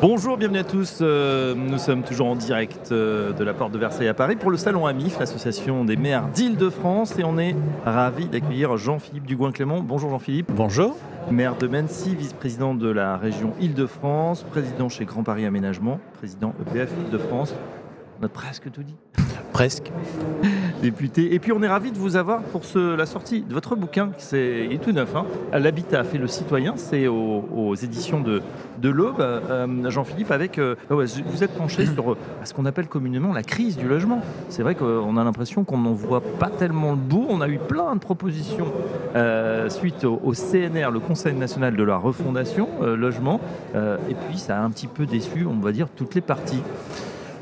Bonjour, bienvenue à tous. Euh, nous sommes toujours en direct euh, de la porte de Versailles à Paris pour le salon AMIF, l'association des maires d'Île-de-France. Et on est ravis d'accueillir Jean-Philippe Dugoin-Clément. Bonjour Jean-Philippe. Bonjour. Maire de Mency, vice-président de la région Île-de-France, président chez Grand Paris Aménagement, président EPF Île-de-France. On a presque tout dit. Presque. Député. Et puis on est ravis de vous avoir pour la sortie de votre bouquin. Il est tout neuf. Hein. L'habitat fait le citoyen. C'est aux, éditions de, l'Aube. Euh, Jean-Philippe, avec. Euh, bah vous êtes penché sur euh, ce qu'on appelle communément la crise du logement. C'est vrai qu'on a l'impression qu'on n'en voit pas tellement le bout. On a eu plein de propositions suite au, CNR, le Conseil national de la refondation logement. et puis ça a un petit peu déçu, on va dire, toutes les parties.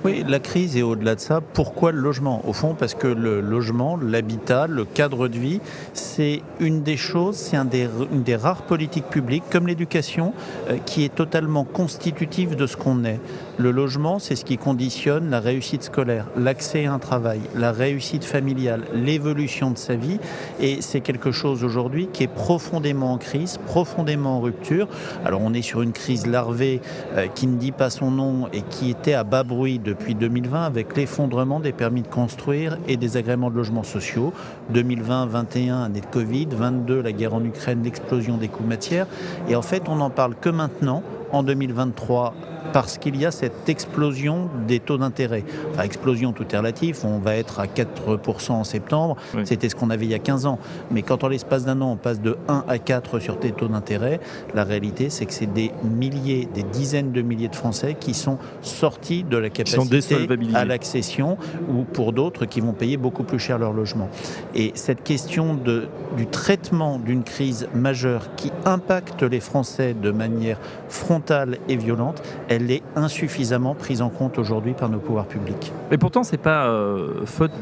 Oui, la crise est au-delà de ça. Pourquoi le logement? Au fond, parce que le logement, l'habitat, le cadre de vie, c'est une des choses, c'est une des rares politiques publiques, comme l'éducation, euh, qui est totalement constitutive de ce qu'on est. Le logement, c'est ce qui conditionne la réussite scolaire, l'accès à un travail, la réussite familiale, l'évolution de sa vie. Et c'est quelque chose aujourd'hui qui est profondément en crise, profondément en rupture. Alors on est sur une crise larvée euh, qui ne dit pas son nom et qui était à bas bruit depuis 2020 avec l'effondrement des permis de construire et des agréments de logements sociaux. 2020, 21, année de Covid, 22, la guerre en Ukraine, l'explosion des coûts de matière. Et en fait, on n'en parle que maintenant, en 2023, parce qu'il y a cette explosion des taux d'intérêt. Enfin, explosion, tout est relatif. On va être à 4% en septembre. C'était ce qu'on avait il y a 15 ans. Mais quand en l'espace d'un an, on passe de 1 à 4 sur tes taux d'intérêt, la réalité, c'est que c'est des milliers, des dizaines de milliers de Français qui sont sortis de la capacité à l'accession ou pour d'autres qui vont payer beaucoup plus cher leur logement. Et cette question de, du traitement d'une crise majeure qui impacte les Français de manière frontale et violente, elle est insuffisamment prise en compte aujourd'hui par nos pouvoirs publics. Et pourtant, c'est pas euh, faute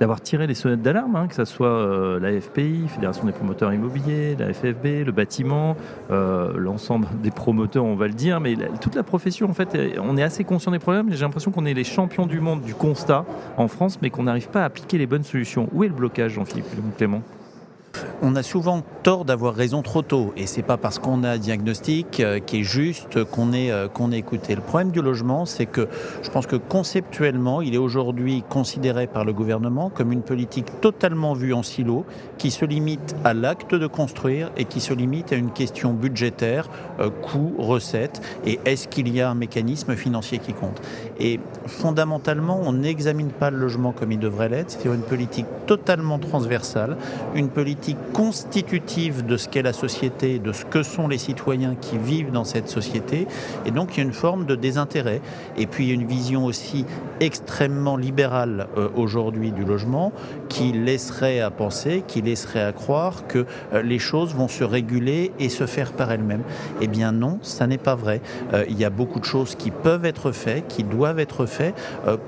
d'avoir tiré les sonnettes d'alarme, hein, que ce soit euh, la FPI, Fédération des promoteurs immobiliers, la FFB, le bâtiment, euh, l'ensemble des promoteurs, on va le dire, mais toute la profession, en fait, on est assez conscient des problèmes. J'ai l'impression qu'on est les champions du monde du constat en France, mais qu'on n'arrive pas à appliquer les bonnes solutions. Où est le blocage, Jean-Philippe Clément? On a souvent tort d'avoir raison trop tôt, et c'est pas parce qu'on a un diagnostic euh, qui est juste qu'on est euh, qu'on est écouté. Le problème du logement, c'est que je pense que conceptuellement, il est aujourd'hui considéré par le gouvernement comme une politique totalement vue en silo, qui se limite à l'acte de construire et qui se limite à une question budgétaire, euh, coût, recette, et est-ce qu'il y a un mécanisme financier qui compte? Et fondamentalement, on n'examine pas le logement comme il devrait l'être, c'est-à-dire une politique totalement transversale, une politique constitutive de ce qu'est la société, de ce que sont les citoyens qui vivent dans cette société. Et donc il y a une forme de désintérêt. Et puis il y a une vision aussi extrêmement libérale euh, aujourd'hui du logement qui laisserait à penser, qui laisserait à croire que euh, les choses vont se réguler et se faire par elles-mêmes. Eh bien non, ça n'est pas vrai. Euh, il y a beaucoup de choses qui peuvent être faites, qui doivent être faites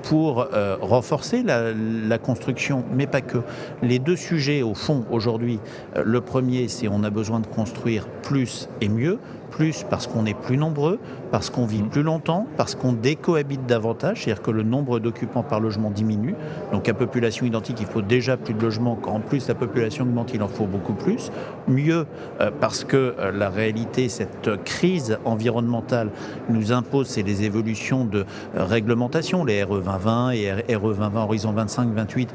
pour renforcer la, la construction, mais pas que. Les deux sujets, au fond, aujourd'hui, euh, le premier, c'est on a besoin de construire plus et mieux plus parce qu'on est plus nombreux, parce qu'on vit mmh. plus longtemps, parce qu'on décohabite davantage, c'est-à-dire que le nombre d'occupants par logement diminue. Donc à population identique, il faut déjà plus de logements, quand en plus la population augmente, il en faut beaucoup plus. Mieux euh, parce que euh, la réalité, cette crise environnementale nous impose, c'est les évolutions de réglementation, les RE 2020 et RE 2020 Horizon 25-28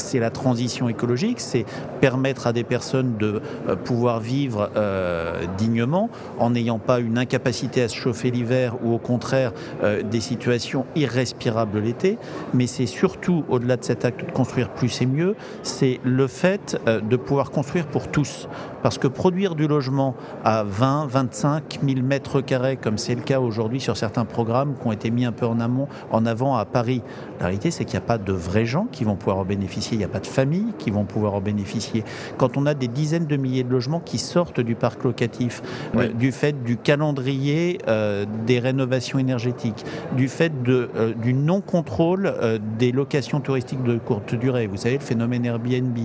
c'est la transition écologique, c'est permettre à des personnes de euh, pouvoir vivre euh, dignement en n'ayant pas une incapacité à se chauffer l'hiver ou au contraire euh, des situations irrespirables l'été. Mais c'est surtout, au-delà de cet acte de construire plus et mieux, c'est le fait de pouvoir construire pour tous. Parce que produire du logement à 20, 25 000 mètres carrés, comme c'est le cas aujourd'hui sur certains programmes qui ont été mis un peu en amont, en avant à Paris, la réalité c'est qu'il n'y a pas de vrais gens qui vont pouvoir en bénéficier bénéficier, il n'y a pas de familles qui vont pouvoir en bénéficier. Quand on a des dizaines de milliers de logements qui sortent du parc locatif, euh, du fait du calendrier euh, des rénovations énergétiques, du fait de, euh, du non-contrôle des locations touristiques de courte durée, vous savez, le phénomène Airbnb,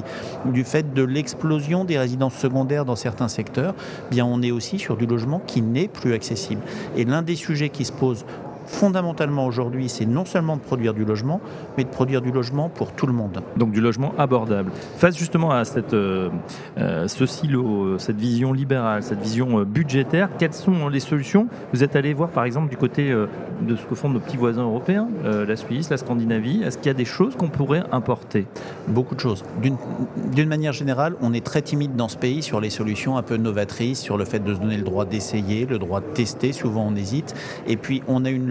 du fait de l'explosion des résidences secondaires dans certains secteurs, eh bien on est aussi sur du logement qui n'est plus accessible. Et l'un des sujets qui se pose fondamentalement aujourd'hui, c'est non seulement de produire du logement, mais de produire du logement pour tout le monde. Donc du logement abordable. Face justement à cette, euh, euh, ce silo, cette vision libérale, cette vision euh, budgétaire, quelles sont les solutions? Vous êtes allé voir par exemple du côté de ce que font nos petits voisins européens, la Suisse, la Scandinavie. Est-ce qu'il y a des choses qu'on pourrait importer? Beaucoup de choses. D'une manière générale, on est très timide dans ce pays sur les solutions un peu novatrices, sur le fait de se donner le droit d'essayer, le droit de tester. Souvent on hésite. Et puis on a une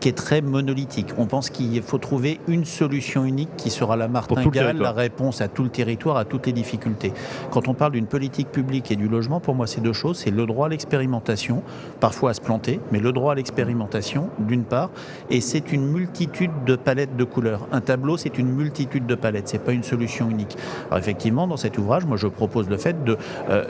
qui est très monolithique. On pense qu'il faut trouver une solution unique qui sera la martingale, la réponse à tout le territoire, à toutes les difficultés. Quand on parle d'une politique publique et du logement, pour moi, c'est deux choses. C'est le droit à l'expérimentation, parfois à se planter, mais le droit à l'expérimentation, d'une part, et c'est une multitude de palettes de couleurs. Un tableau, c'est une multitude de palettes, c'est pas une solution unique. Alors effectivement, dans cet ouvrage, moi, je propose le fait de euh,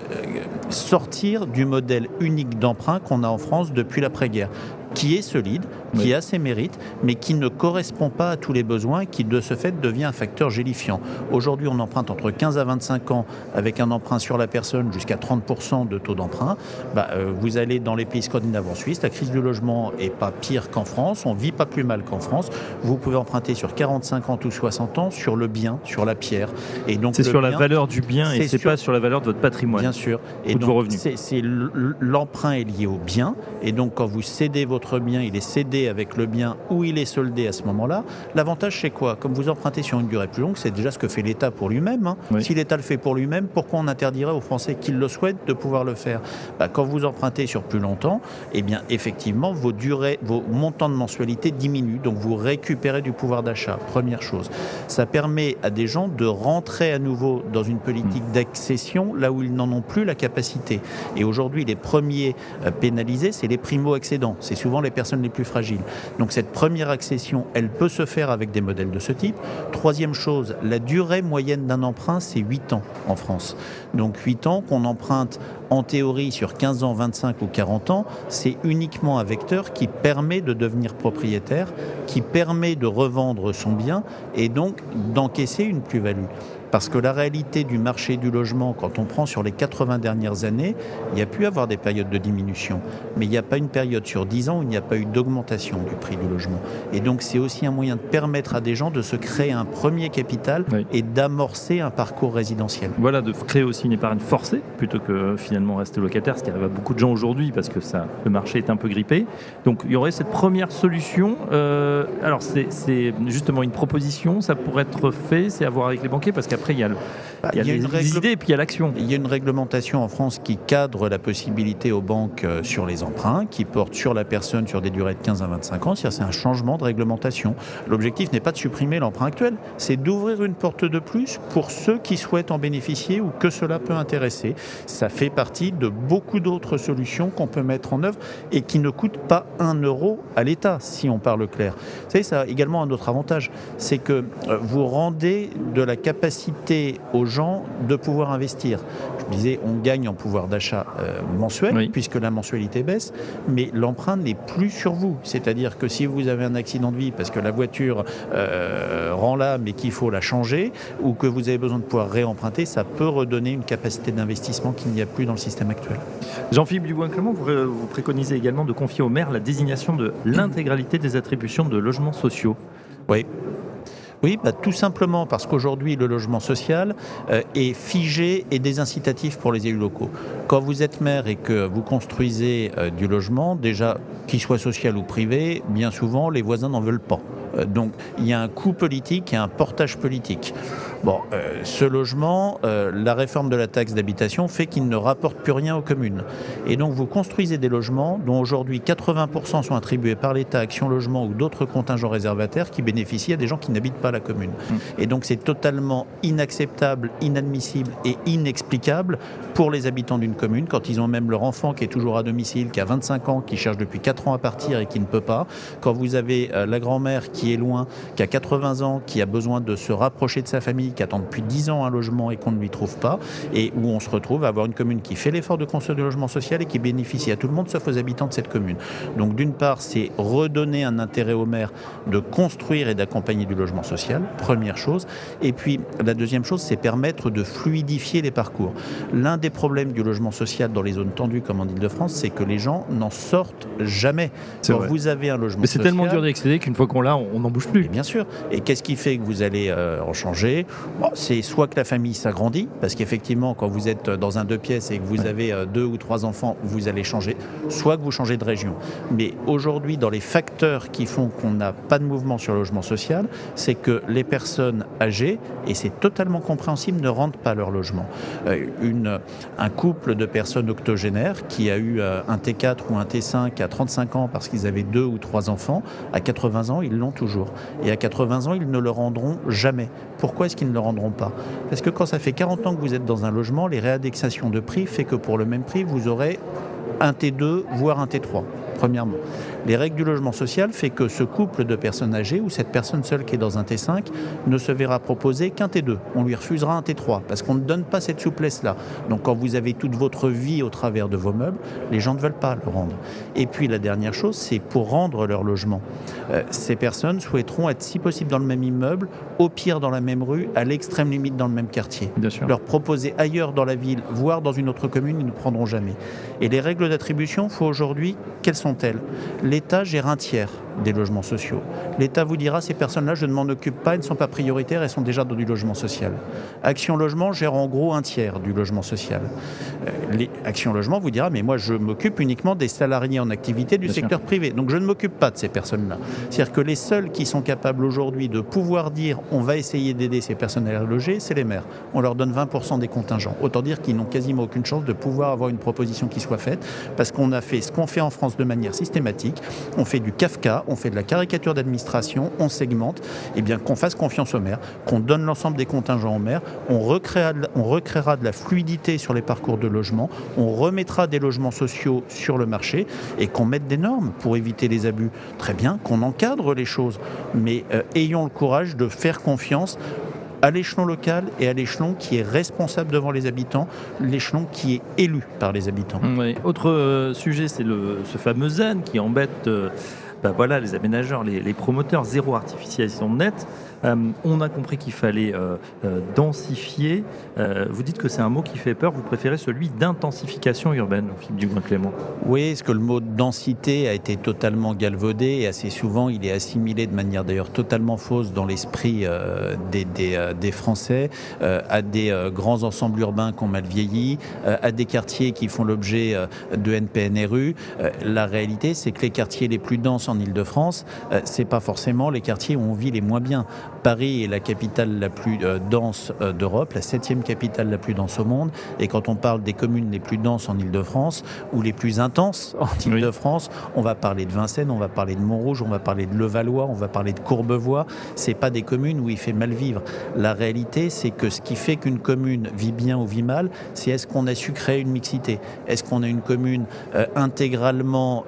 sortir du modèle unique d'emprunt qu'on a en France depuis l'après-guerre qui est solide, qui a ses mérites, mais qui ne correspond pas à tous les besoins et qui, de ce fait, devient un facteur gélifiant. Aujourd'hui, on emprunte entre 15 à 25 ans avec un emprunt sur la personne jusqu'à 30% de taux d'emprunt. Bah, euh, vous allez dans les pays scandinaves en Suisse, la crise du logement est pas pire qu'en France, on vit pas plus mal qu'en France. Vous pouvez emprunter sur 45 ans ou 60 ans sur le bien, sur la pierre. Et donc c'est sur la valeur du bien et c'est pas sur la valeur de votre patrimoine. Bien sûr. Et donc, c'est l'emprunt est lié au bien. Et donc quand vous cédez votre bien, il est cédé avec le bien ou il est soldé à ce moment-là. L'avantage, c'est quoi? Comme vous empruntez sur une durée plus longue, c'est déjà ce que fait l'État pour lui-même. Hein. Si l'État le fait pour lui-même, pourquoi on interdirait aux Français qui le souhaitent de pouvoir le faire? Bah, Quand vous empruntez sur plus longtemps, eh bien, effectivement, vos, durées, vos montants de mensualité diminuent, donc vous récupérez du pouvoir d'achat. Première chose. Ça permet à des gens de rentrer à nouveau dans une politique mmh. d'accession là où ils n'en ont plus la capacité. Et aujourd'hui, les premiers euh, pénalisés, c'est les primo-accédants. C'est souvent les personnes les plus fragiles. Donc cette première accession, elle peut se faire avec des modèles de ce type. Troisième chose, la durée moyenne d'un emprunt, c'est 8 ans en France. Donc 8 ans qu'on emprunte en théorie sur 15 ans, 25 ou 40 ans, c'est uniquement un vecteur qui permet de devenir propriétaire, qui permet de revendre son bien et donc d'encaisser une plus-value. Parce que la réalité du marché du logement, quand on prend sur les 80 dernières années, il y a pu avoir des périodes de diminution. Mais il n'y a pas une période sur 10 ans où il n'y a pas eu d'augmentation du prix du logement. Et donc c'est aussi un moyen de permettre à des gens de se créer un premier capital et d'amorcer un parcours résidentiel. Voilà, de créer aussi une épargne forcée plutôt que finalement rester locataire, ce qui arrive à beaucoup de gens aujourd'hui parce que ça, le marché est un peu grippé. Donc il y aurait cette première solution. Euh, alors c'est justement une proposition, ça pourrait être fait, c'est à voir avec les banquiers parce qu'à après, il y a, bah, il y a, des, idées et puis il y a l'action. Il y a une réglementation en France qui cadre la possibilité aux banques euh, sur les emprunts, qui porte sur la personne sur des durées de 15 à 25 ans. C'est un changement de réglementation. L'objectif n'est pas de supprimer l'emprunt actuel, c'est d'ouvrir une porte de plus pour ceux qui souhaitent en bénéficier ou que cela peut intéresser. Ça fait partie de beaucoup d'autres solutions qu'on peut mettre en œuvre et qui ne coûtent pas un euro à l'État, si on parle clair. Vous savez, ça a également un autre avantage, c'est que euh, vous rendez de la capacité aux gens de pouvoir investir. Je disais, on gagne en pouvoir d'achat euh, mensuel, puisque la mensualité baisse, mais l'emprunt n'est plus sur vous. C'est-à-dire que si vous avez un accident de vie parce que la voiture euh, rend là, mais qu'il faut la changer, ou que vous avez besoin de pouvoir réemprunter, ça peut redonner une capacité d'investissement qu'il n'y a plus dans le système actuel. Jean-Philippe Dubois-Clément, vous, vous préconisez également de confier au maire la désignation de l'intégralité des attributions de logements sociaux. Oui, oui, bah, tout simplement parce qu'aujourd'hui, le logement social euh, est figé et désincitatif pour les élus locaux. Quand vous êtes maire et que vous construisez euh, du logement, déjà qu'il soit social ou privé, bien souvent, les voisins n'en veulent pas. Euh, donc il y a un coût politique et un portage politique. Bon, euh, ce logement, euh, la réforme de la taxe d'habitation fait qu'il ne rapporte plus rien aux communes. Et donc vous construisez des logements dont aujourd'hui 80% sont attribués par l'État, Action Logement ou d'autres contingents réservataires qui bénéficient à des gens qui n'habitent pas la commune. Mmh. Et donc c'est totalement inacceptable, inadmissible et inexplicable pour les habitants d'une commune quand ils ont même leur enfant qui est toujours à domicile, qui a 25 ans, qui cherche depuis 4 ans à partir et qui ne peut pas. Quand vous avez la grand-mère qui est loin, qui a 80 ans, qui a besoin de se rapprocher de sa famille qui attend depuis 10 ans un logement et qu'on ne lui trouve pas, et où on se retrouve à avoir une commune qui fait l'effort de construire du logement social et qui bénéficie à tout le monde sauf aux habitants de cette commune. Donc d'une part, c'est redonner un intérêt au maire de construire et d'accompagner du logement social, première chose. Et puis la deuxième chose, c'est permettre de fluidifier les parcours. L'un des problèmes du logement social dans les zones tendues comme en Ile-de-France, c'est que les gens n'en sortent jamais. Quand vous avez un logement Mais c'est tellement dur d'accéder qu'une fois qu'on l'a, on n'en bouge plus. bien sûr. Et qu'est-ce qui fait que vous allez euh, en changer? C'est soit que la famille s'agrandit, parce qu'effectivement, quand vous êtes dans un deux pièces et que vous avez euh, deux ou trois enfants, vous allez changer, soit que vous changez de région. Mais aujourd'hui, dans les facteurs qui font qu'on n'a pas de mouvement sur le logement social, c'est que les personnes âgées, et c'est totalement compréhensible, ne rentrent pas leur logement. Euh, une, un couple de personnes octogénaires qui a eu euh, un T4 ou un T5 à 35 ans parce qu'ils avaient deux ou trois enfants, à 80 ans, ils l'ont toujours. Et à 80 ans, ils ne le rendront jamais. Pourquoi est-ce qu'ils ne le rendront pas. Parce que quand ça fait 40 ans que vous êtes dans un logement, les réindexations de prix fait que pour le même prix, vous aurez un T2, voire un T3, premièrement. Les règles du logement social fait que ce couple de personnes âgées ou cette personne seule qui est dans un T5 ne se verra proposer qu'un T2. On lui refusera un T3 parce qu'on ne donne pas cette souplesse-là. Donc quand vous avez toute votre vie au travers de vos meubles, les gens ne veulent pas le rendre. Et puis la dernière chose, c'est pour rendre leur logement. Euh, ces personnes souhaiteront être si possible dans le même immeuble, au pire dans la même rue, à l'extrême limite dans le même quartier. Bien sûr. Leur proposer ailleurs dans la ville, voire dans une autre commune, ils ne prendront jamais. Et les règles d'attribution, faut aujourd'hui, quelles sont-elles? l'État gère un tiers des logements sociaux. L'État vous dira ces personnes-là, je ne m'en occupe pas, elles ne sont pas prioritaires, elles sont déjà dans du logement social. Action Logement gère en gros un tiers du logement social. Euh, Action Logement vous dira mais moi je m'occupe uniquement des salariés en activité du secteur privé, donc je ne m'occupe pas de ces personnes-là. C'est-à-dire que les seuls qui sont capables aujourd'hui de pouvoir dire on va essayer d'aider ces personnes à loger, c'est les maires. On leur donne 20% des contingents. Autant dire qu'ils n'ont quasiment aucune chance de pouvoir avoir une proposition qui soit faite parce qu'on a fait ce qu'on fait en France de manière systématique. On fait du Kafka, on fait de la caricature d'administration, on segmente, et eh bien qu'on fasse confiance au maire, qu'on donne l'ensemble des contingents au maire, on recréera, de, on recréera de la fluidité sur les parcours de logement, on remettra des logements sociaux sur le marché et qu'on mette des normes pour éviter les abus. Très bien, qu'on encadre les choses, mais euh, ayons le courage de faire confiance à l'échelon local et à l'échelon qui est responsable devant les habitants, l'échelon qui est élu par les habitants. Autre euh, sujet, c'est ce fameux ZEN qui embête euh, bah les aménageurs, les, les, promoteurs, zéro artificialisation nette. Euh, on a compris qu'il fallait euh, euh, densifier. vous dites que c'est un mot qui fait peur. Vous préférez celui d'intensification urbaine, Philippe Dugoin-Clément Oui, est-ce que le mot densité a été totalement galvaudé et assez souvent il est assimilé de manière d'ailleurs totalement fausse dans l'esprit des, des, Français à des grands ensembles urbains qui ont mal vieilli, à des quartiers qui font l'objet de NPNRU. la réalité, c'est que les quartiers les plus denses en Ile-de-France, c'est pas forcément les quartiers où on vit les moins bien. Paris est la capitale la plus euh, dense euh, d'Europe, la septième capitale la plus dense au monde. Et quand on parle des communes les plus denses en Ile-de-France ou les plus intenses en Ile-de-France, on va parler de Vincennes, on va parler de Montrouge, on va parler de Levallois, on va parler de Courbevoie. C'est pas des communes où il fait mal vivre. La réalité, c'est que ce qui fait qu'une commune vit bien ou vit mal, c'est est-ce qu'on a su créer une mixité? Est-ce qu'on a une commune euh, intégralement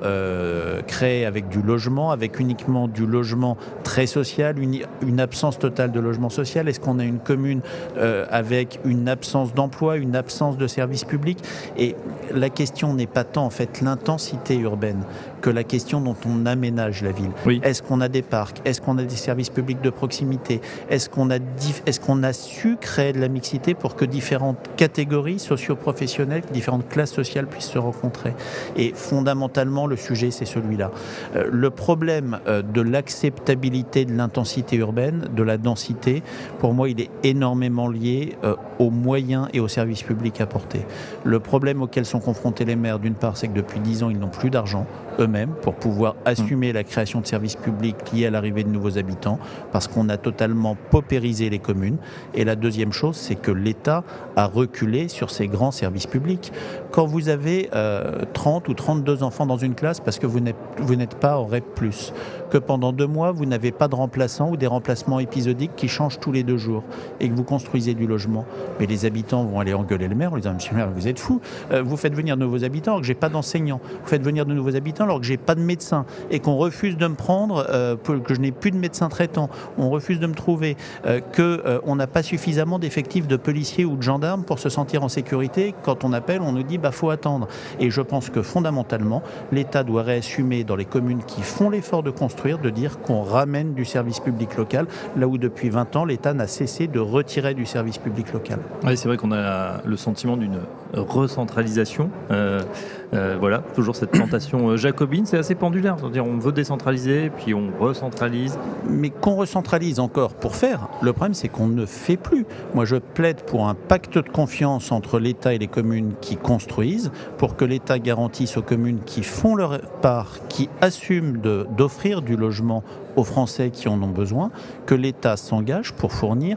créée avec du logement, avec uniquement du logement très social, une, une absence totale de logement social. Est-ce qu'on a une commune euh, avec une absence d'emploi, une absence de services publics? Et la question n'est pas tant en fait l'intensité urbaine que la question dont on aménage la ville. Est-ce qu'on a des parcs? Est-ce qu'on a des services publics de proximité? Est-ce qu'on a, est qu'on a su créer de la mixité pour que différentes catégories socio-professionnelles, différentes classes sociales puissent se rencontrer? Et fondamentalement, le sujet, c'est celui-là. Euh, le problème euh, de l'acceptabilité de l'intensité urbaine, de la densité, pour moi, il est énormément lié euh, aux moyens et aux services publics apportés. Le problème auquel sont confrontés les maires, d'une part, c'est que depuis dix ans, ils n'ont plus d'argent pour pouvoir assumer la création de services publics liés à l'arrivée de nouveaux habitants, parce qu'on a totalement paupérisé les communes. Et la deuxième chose, c'est que l'État a reculé sur ces grands services publics. Quand vous avez 30 euh, ou 32 enfants dans une classe parce que vous n'êtes pas au REP+, que pendant deux mois, vous n'avez pas de remplaçants ou des remplacements épisodiques qui changent tous les deux jours et que vous construisez du logement, mais les habitants vont aller engueuler le maire en disant Monsieur le maire, vous êtes fou, euh, vous faites venir de nouveaux habitants alors que j'ai pas d'enseignants, vous faites venir de nouveaux habitants alors que j'ai pas de médecin et qu'on refuse de me prendre, euh, que je n'ai plus de médecin traitant, on refuse de me trouver, euh, qu'on n'a pas suffisamment d'effectifs de policiers ou de gendarmes pour se sentir en sécurité, quand on appelle, on nous dit bah faut attendre. Et je pense que fondamentalement, l'État doit réassumer dans les communes qui font l'effort de construire, de dire qu'on ramène du service public local, là où depuis 20 ans, l'État n'a cessé de retirer du service public local. Oui, c'est vrai qu'on a le sentiment d'une recentralisation. Euh, euh, voilà, toujours cette tentation euh, jacobine, c'est assez pendulaire. C'est-à-dire, on veut décentraliser, puis on recentralise. Mais qu'on recentralise encore pour faire, le problème, c'est qu'on ne fait plus. Moi, je plaide pour un pacte de confiance entre l'État et les communes qui construisent, pour que l'État garantisse aux communes qui font leur part, qui assument d'offrir du logement aux Français qui en ont besoin, que l'État s'engage pour fournir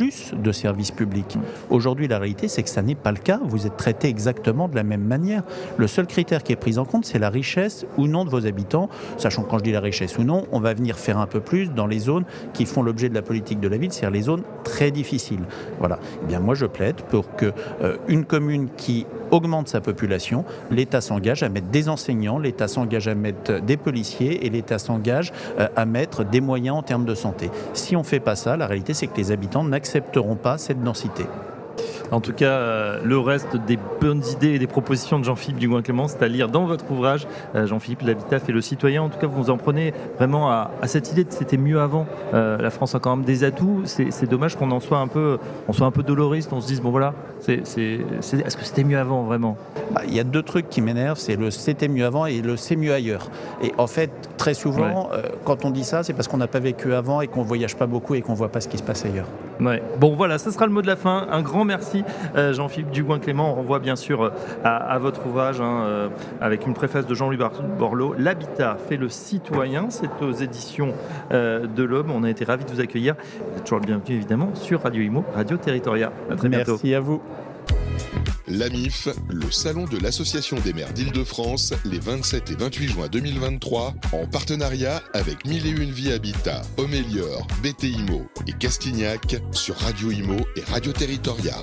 plus de services publics. Aujourd'hui, la réalité, c'est que ça n'est pas le cas. Vous êtes traité exactement de la même manière. Le seul critère qui est pris en compte, c'est la richesse ou non de vos habitants. Sachant que quand je dis la richesse ou non, on va venir faire un peu plus dans les zones qui font l'objet de la politique de la ville, c'est-à-dire les zones très difficiles. Voilà. Eh bien, moi, je plaide pour que euh, une commune qui augmente sa population, l'État s'engage à mettre des enseignants, l'État s'engage à mettre des policiers et l'État s'engage euh, à mettre des moyens en termes de santé. Si on ne fait pas ça, la réalité, c'est que les habitants n'acceptent n'accepteront pas cette densité. En tout cas, euh, le reste des bonnes idées et des propositions de Jean-Philippe Dugoin-Clément, c'est à lire dans votre ouvrage, euh, Jean-Philippe, l'habitat fait le citoyen. En tout cas, vous en prenez vraiment à, cette idée de c'était mieux avant. Euh, la France a quand même des atouts. C'est dommage qu'on en soit un peu, on soit un peu doloriste. On se dise bon voilà, est-ce que c'était mieux avant vraiment? Bah, Il y a deux trucs qui m'énervent, c'est le c'était mieux avant et le c'est mieux ailleurs. Et en fait, très souvent, quand on dit ça, c'est parce qu'on n'a pas vécu avant et qu'on voyage pas beaucoup et qu'on voit pas ce qui se passe ailleurs. Ouais. Bon voilà, ce sera le mot de la fin. Un grand merci euh, Jean-Philippe Dugoin-Clément. On renvoie bien sûr euh, à, votre ouvrage hein, euh, avec une préface de Jean-Louis Borloo. L'habitat fait le citoyen. C'est aux éditions de l'Homme. On a été ravis de vous accueillir. Vous êtes toujours le bienvenu évidemment sur Radio Imo, Radio Territoria. À très bientôt. Merci à vous. L'AMIF, le salon de l'Association des maires d'Île-de-France, les 27 et 28 juin 2023, en partenariat avec Mille et Une Vie Habitat, Homélior, BT Imo et Castignac sur Radio Imo et Radio Territoria.